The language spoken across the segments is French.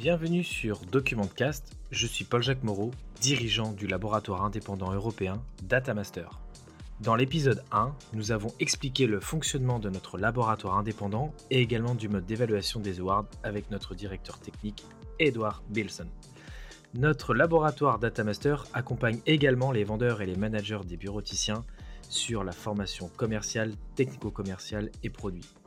Bienvenue sur Documentcast, je suis Paul-Jacques Moreau, dirigeant du laboratoire indépendant européen Datamaster. Dans l'épisode 1, nous avons expliqué le fonctionnement de notre laboratoire indépendant et également du mode d'évaluation des awards avec notre directeur technique, Edouard Bilson. Notre laboratoire Datamaster accompagne également les vendeurs et les managers des bureauticiens sur la formation commerciale, technico-commerciale et produits.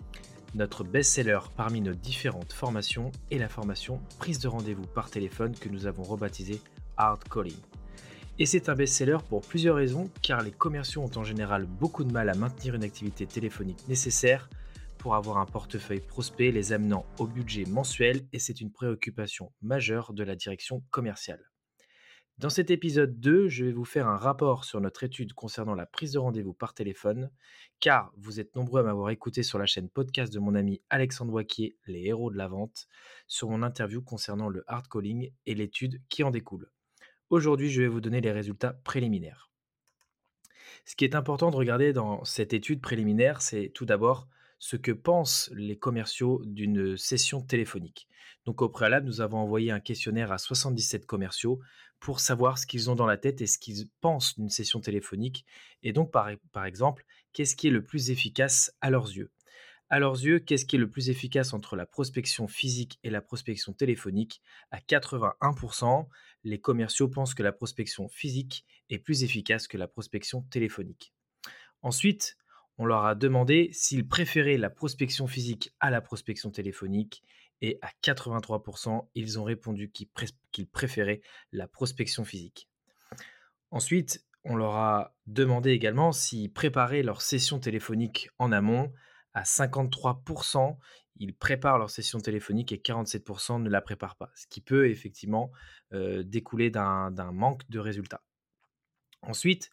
Notre best-seller parmi nos différentes formations est la formation prise de rendez-vous par téléphone que nous avons rebaptisée Hard Calling. Et c'est un best-seller pour plusieurs raisons, car les commerciaux ont en général beaucoup de mal à maintenir une activité téléphonique nécessaire pour avoir un portefeuille prospect les amenant au budget mensuel et c'est une préoccupation majeure de la direction commerciale. Dans cet épisode 2, je vais vous faire un rapport sur notre étude concernant la prise de rendez-vous par téléphone, car vous êtes nombreux à m'avoir écouté sur la chaîne podcast de mon ami Alexandre Waquier, Les héros de la vente, sur mon interview concernant le hard calling et l'étude qui en découle. Aujourd'hui, je vais vous donner les résultats préliminaires. Ce qui est important de regarder dans cette étude préliminaire, c'est tout d'abord ce que pensent les commerciaux d'une session téléphonique. Donc au préalable, nous avons envoyé un questionnaire à 77 commerciaux pour savoir ce qu'ils ont dans la tête et ce qu'ils pensent d'une session téléphonique. Et donc par, exemple, qu'est-ce qui est le plus efficace à leurs yeux? À leurs yeux, qu'est-ce qui est le plus efficace entre la prospection physique et la prospection téléphonique? À 81%, les commerciaux pensent que la prospection physique est plus efficace que la prospection téléphonique. Ensuite, on leur a demandé s'ils préféraient la prospection physique à la prospection téléphonique et à 83%, ils ont répondu qu'ils préféraient la prospection physique. Ensuite, on leur a demandé également s'ils préparaient leur session téléphonique en amont. À 53%, ils préparent leur session téléphonique et 47% ne la préparent pas, ce qui peut effectivement euh, découler d'un manque de résultats. Ensuite,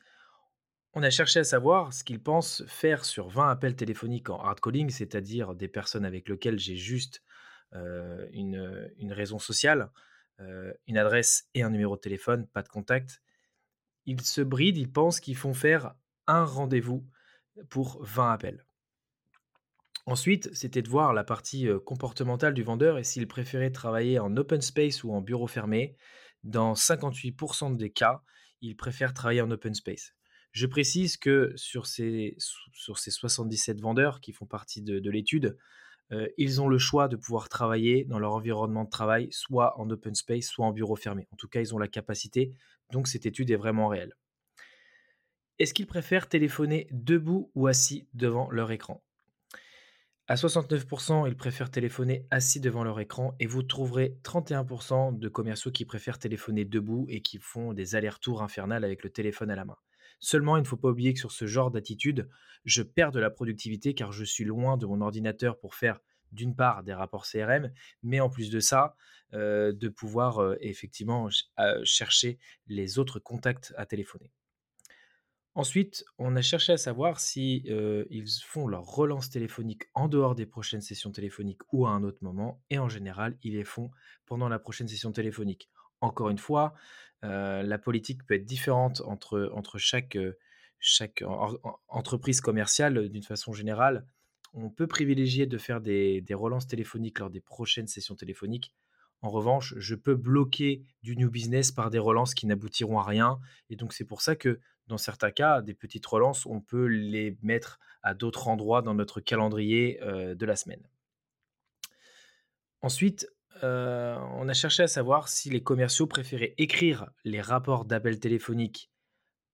on a cherché à savoir ce qu'ils pensent faire sur 20 appels téléphoniques en hard calling, c'est-à-dire des personnes avec lesquelles j'ai juste euh, une, raison sociale, euh, une adresse et un numéro de téléphone, pas de contact. Ils se brident, ils pensent qu'ils font faire un rendez-vous pour 20 appels. Ensuite, c'était de voir la partie euh, comportementale du vendeur et s'il préférait travailler en open space ou en bureau fermé. Dans 58% des cas, il préfère travailler en open space. Je précise que sur ces, sur ces 77 vendeurs qui font partie de, l'étude, euh, ils ont le choix de pouvoir travailler dans leur environnement de travail, soit en open space, soit en bureau fermé. En tout cas, ils ont la capacité, donc cette étude est vraiment réelle. Est-ce qu'ils préfèrent téléphoner debout ou assis devant leur écran? À 69%, ils préfèrent téléphoner assis devant leur écran et vous trouverez 31% de commerciaux qui préfèrent téléphoner debout et qui font des allers-retours infernales avec le téléphone à la main. Seulement, il ne faut pas oublier que sur ce genre d'attitude, je perds de la productivité car je suis loin de mon ordinateur pour faire d'une part des rapports CRM, mais en plus de ça, euh, de pouvoir euh, effectivement euh, chercher les autres contacts à téléphoner. Ensuite, on a cherché à savoir si ils font leur relance téléphonique en dehors des prochaines sessions téléphoniques ou à un autre moment, et en général, ils les font pendant la prochaine session téléphonique encore une fois, la politique peut être différente entre, entre chaque, chaque entreprise commerciale d'une façon générale. On peut privilégier de faire des, relances téléphoniques lors des prochaines sessions téléphoniques. En revanche, je peux bloquer du new business par des relances qui n'aboutiront à rien. Et donc, c'est pour ça que dans certains cas, des petites relances, on peut les mettre à d'autres endroits dans notre calendrier de la semaine. Ensuite, on a cherché à savoir si les commerciaux préféraient écrire les rapports d'appel téléphonique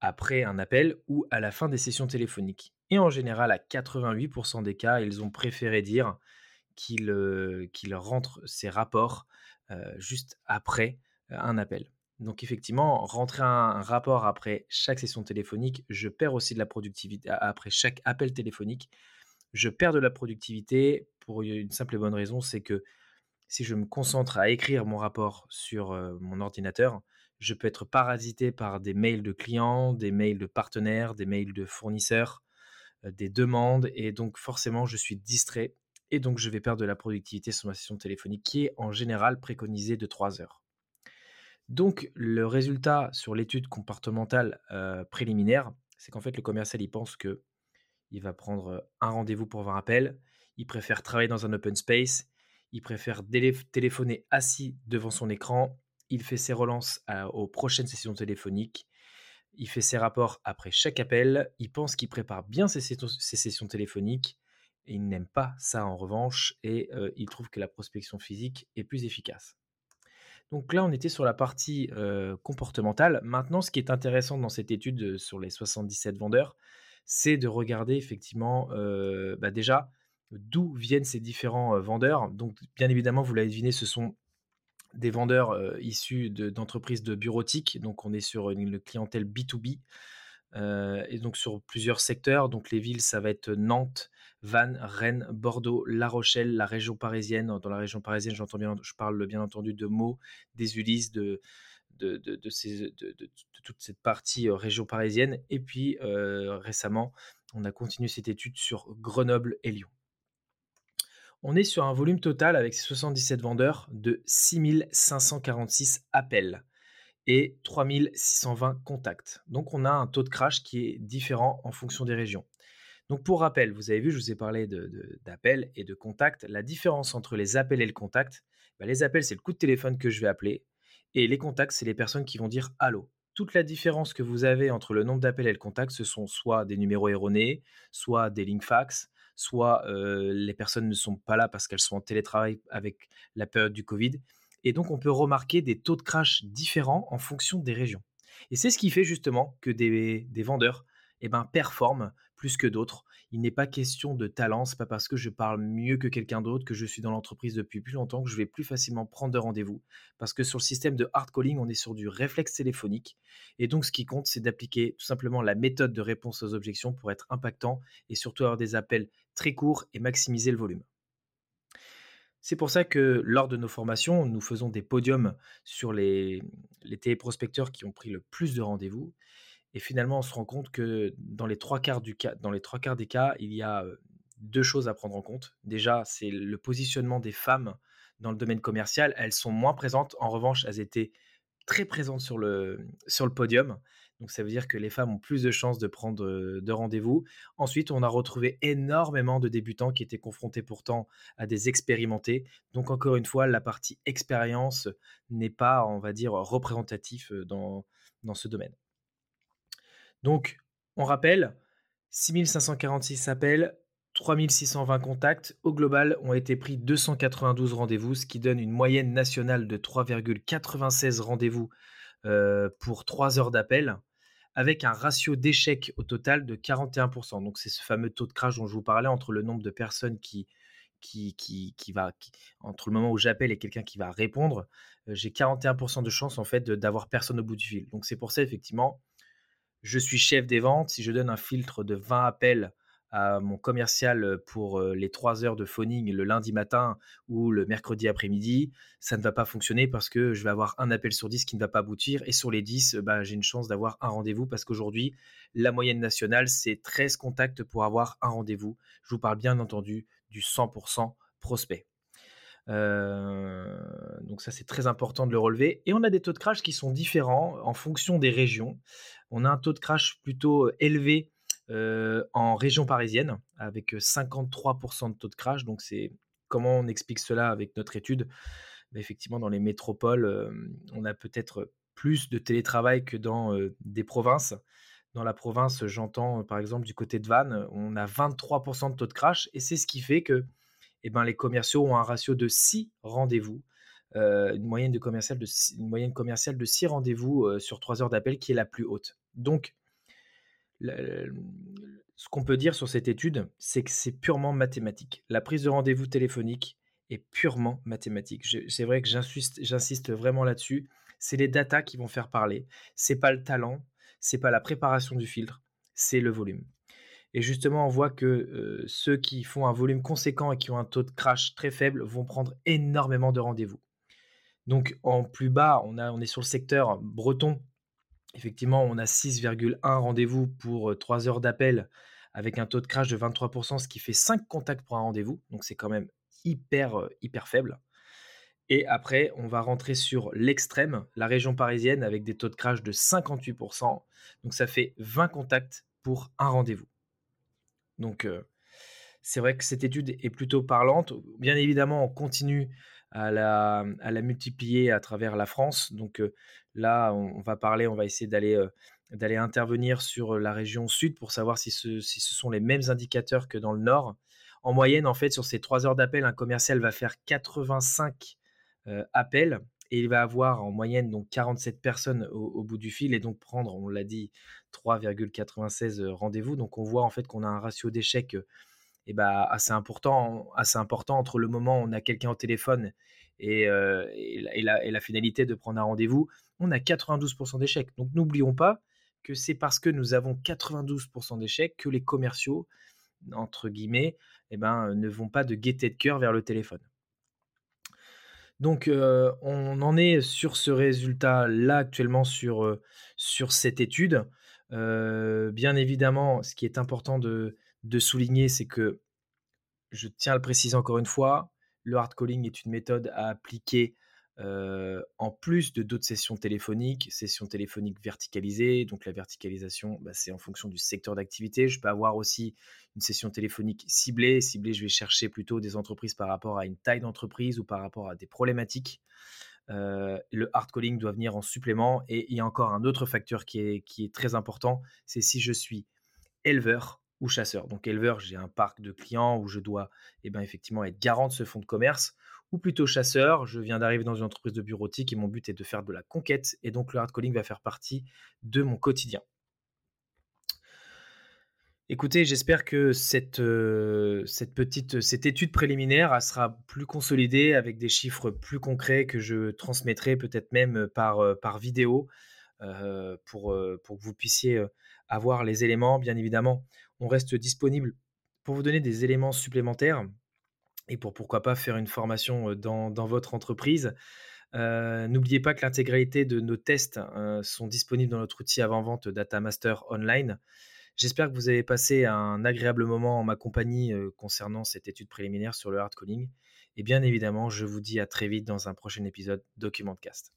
après un appel ou à la fin des sessions téléphoniques. Et en général, à 88% des cas, ils ont préféré dire qu'ils rentrent ces rapports juste après un appel. Donc effectivement, rentrer un, rapport après chaque session téléphonique, je perds aussi de la productivité après chaque appel téléphonique. Je perds de la productivité pour une simple et bonne raison, c'est que si je me concentre à écrire mon rapport sur mon ordinateur, je peux être parasité par des mails de clients, des mails de partenaires, des mails de fournisseurs, des demandes, et donc forcément je suis distrait, et donc je vais perdre de la productivité sur ma session téléphonique qui est en général préconisée de 3 heures. Donc le résultat sur l'étude comportementale préliminaire, c'est qu'en fait le commercial il pense que il va prendre un rendez-vous pour 20 appels, il préfère travailler dans un open space, il préfère téléphoner assis devant son écran, il fait ses relances aux prochaines sessions téléphoniques, il fait ses rapports après chaque appel, il pense qu'il prépare bien ses, sessions téléphoniques, et il n'aime pas ça en revanche, et il trouve que la prospection physique est plus efficace. Donc là, on était sur la partie comportementale. Maintenant, ce qui est intéressant dans cette étude sur les 77 vendeurs, c'est de regarder effectivement bah, déjà d'où viennent ces différents vendeurs. Donc, bien évidemment, vous l'avez deviné, ce sont des vendeurs issus d'entreprises de, bureautique. Donc, on est sur une, clientèle B2B. Et donc sur plusieurs secteurs. Donc les villes, ça va être Nantes, Vannes, Rennes, Bordeaux, La Rochelle, la région parisienne. Dans la région parisienne, j'entends bien, je parle bien entendu de Meaux, des Ulysses, de, de, de, toute cette partie région parisienne. Et puis récemment, on a continué cette étude sur Grenoble et Lyon. On est sur un volume total avec 77 vendeurs de 6546 appels et 3620 contacts. Donc on a un taux de crash qui est différent en fonction des régions. Donc pour rappel, vous avez vu, je vous ai parlé d'appels et de contacts. La différence entre les appels et le contact, bah, les appels, c'est le coup de téléphone que je vais appeler. Et les contacts, c'est les personnes qui vont dire allô. Toute la différence que vous avez entre le nombre d'appels et le contact, ce sont soit des numéros erronés, soit des lignes fax, soit les personnes ne sont pas là parce qu'elles sont en télétravail avec la période du Covid. Et donc, on peut remarquer des taux de crash différents en fonction des régions. Et c'est ce qui fait justement que des, vendeurs eh ben, performent plus que d'autres. Il n'est pas question de talent, c'est pas parce que je parle mieux que quelqu'un d'autre, que je suis dans l'entreprise depuis plus longtemps, que je vais plus facilement prendre de rendez-vous. Parce que sur le système de hard calling, on est sur du réflexe téléphonique. Et donc, ce qui compte, c'est d'appliquer tout simplement la méthode de réponse aux objections pour être impactant et surtout avoir des appels très courts et maximiser le volume. C'est pour ça que lors de nos formations, nous faisons des podiums sur les, les téléprospecteurs qui ont pris le plus de rendez-vous. Et finalement, on se rend compte que dans les trois quarts, des cas, il y a deux choses à prendre en compte. Déjà, c'est le positionnement des femmes dans le domaine commercial. Elles sont moins présentes. En revanche, elles étaient très présentes sur le podium. Donc ça veut dire que les femmes ont plus de chances de prendre de rendez-vous. Ensuite, on a retrouvé énormément de débutants qui étaient confrontés pourtant à des expérimentés. Donc encore une fois, la partie expérience n'est pas, on va dire, représentatif dans, dans ce domaine. Donc, on rappelle, 6546 appels, 3620 contacts. Au global, ont été pris 292 rendez-vous, ce qui donne une moyenne nationale de 3,96 rendez-vous pour 3 heures d'appel avec un ratio d'échec au total de 41%. Donc c'est ce fameux taux de crash dont je vous parlais entre le nombre de personnes qui, qui, qui, qui va, entre le moment où j'appelle et quelqu'un qui va répondre, euh, j'ai 41% de chance en fait d'avoir personne au bout du fil. Donc c'est pour ça effectivement, je suis chef des ventes. Si je donne un filtre de 20 appels à mon commercial pour les 3 heures de phoning le lundi matin ou le mercredi après-midi, ça ne va pas fonctionner parce que je vais avoir un appel sur 10 qui ne va pas aboutir et sur les 10, bah, j'ai une chance d'avoir un rendez-vous parce qu'aujourd'hui, la moyenne nationale, c'est 13 contacts pour avoir un rendez-vous. Je vous parle bien entendu du 100% prospect. donc ça c'est très important de le relever. Et on a des taux de crash qui sont différents en fonction des régions. On a un taux de crash plutôt élevé en région parisienne avec 53% de taux de crash. Donc, c'est comment on explique cela avec notre étude? Bah, Effectivement, dans les métropoles, euh, on a peut-être plus de télétravail que dans euh, des provinces. Dans la province, j'entends par exemple du côté de Vannes, on a 23% de taux de crash et c'est ce qui fait que eh ben, les commerciaux ont un ratio de 6 rendez-vous. une moyenne commerciale de 6 rendez-vous sur 3 heures d'appel qui est la plus haute. Donc, ce qu'on peut dire sur cette étude, c'est que c'est purement mathématique. La prise de rendez-vous téléphonique est purement mathématique. C'est vrai que j'insiste vraiment là-dessus. C'est les datas qui vont faire parler. C'est pas le talent, c'est pas la préparation du filtre, c'est le volume. Et justement, on voit que euh, ceux qui font un volume conséquent et qui ont un taux de crash très faible vont prendre énormément de rendez-vous. Donc en plus bas, on, est sur le secteur breton Effectivement, on a 6,1 rendez-vous pour 3 heures d'appel avec un taux de crash de 23%, ce qui fait 5 contacts pour un rendez-vous. Donc c'est quand même hyper, hyper faible. Et après, on va rentrer sur l'extrême, la région parisienne, avec des taux de crash de 58%. Donc ça fait 20 contacts pour un rendez-vous. Donc c'est vrai que cette étude est plutôt parlante. Bien évidemment, on continue à la, à la multiplier à travers la France. Donc là, on, va parler, on va essayer d'aller d'aller intervenir sur la région sud pour savoir si ce, si ce sont les mêmes indicateurs que dans le nord. En moyenne, en fait, sur ces trois heures d'appel, un commercial va faire 85 appels et il va avoir en moyenne donc 47 personnes au, bout du fil et donc prendre, on l'a dit, 3,96 rendez-vous. Donc on voit en fait qu'on a un ratio d'échec eh ben, assez, important, assez important entre le moment où on a quelqu'un au téléphone et, et, la, finalité de prendre un rendez-vous. On a 92% d'échecs. Donc n'oublions pas que c'est parce que nous avons 92% d'échecs que les commerciaux, entre guillemets, eh ben, ne vont pas de gaieté de cœur vers le téléphone. Donc, on en est sur ce résultat-là actuellement sur, sur cette étude. bien évidemment, ce qui est important de, de souligner, c'est que, je tiens à le préciser encore une fois, le hard calling est une méthode à appliquer en plus de d'autres sessions téléphoniques, sessions téléphoniques verticalisées. Donc la verticalisation, bah, c'est en fonction du secteur d'activité. Je peux avoir aussi une session téléphonique ciblée. Ciblée, je vais chercher plutôt des entreprises par rapport à une taille d'entreprise ou par rapport à des problématiques. le hard calling doit venir en supplément. Et il y a encore un autre facteur qui est, qui est très important, c'est si je suis éleveur ou chasseur. Donc éleveur, j'ai un parc de clients où je dois eh ben, effectivement être garant de ce fonds de commerce ou plutôt chasseur. Je viens d'arriver dans une entreprise de bureautique et mon but est de faire de la conquête et donc le hard calling va faire partie de mon quotidien. Écoutez, j'espère que cette, euh, cette petite cette étude préliminaire sera plus consolidée avec des chiffres plus concrets que je transmettrai peut-être même par, euh, par vidéo euh, pour, pour que vous puissiez avoir les éléments. Bien évidemment, on reste disponible pour vous donner des éléments supplémentaires et pour pourquoi pas faire une formation dans, votre entreprise. N'oubliez pas que l'intégralité de nos tests sont disponibles dans notre outil avant-vente Data Master Online. J'espère que vous avez passé un agréable moment en ma compagnie concernant cette étude préliminaire sur le hard. Et bien évidemment, je vous dis à très vite dans un prochain épisode DocumentCast.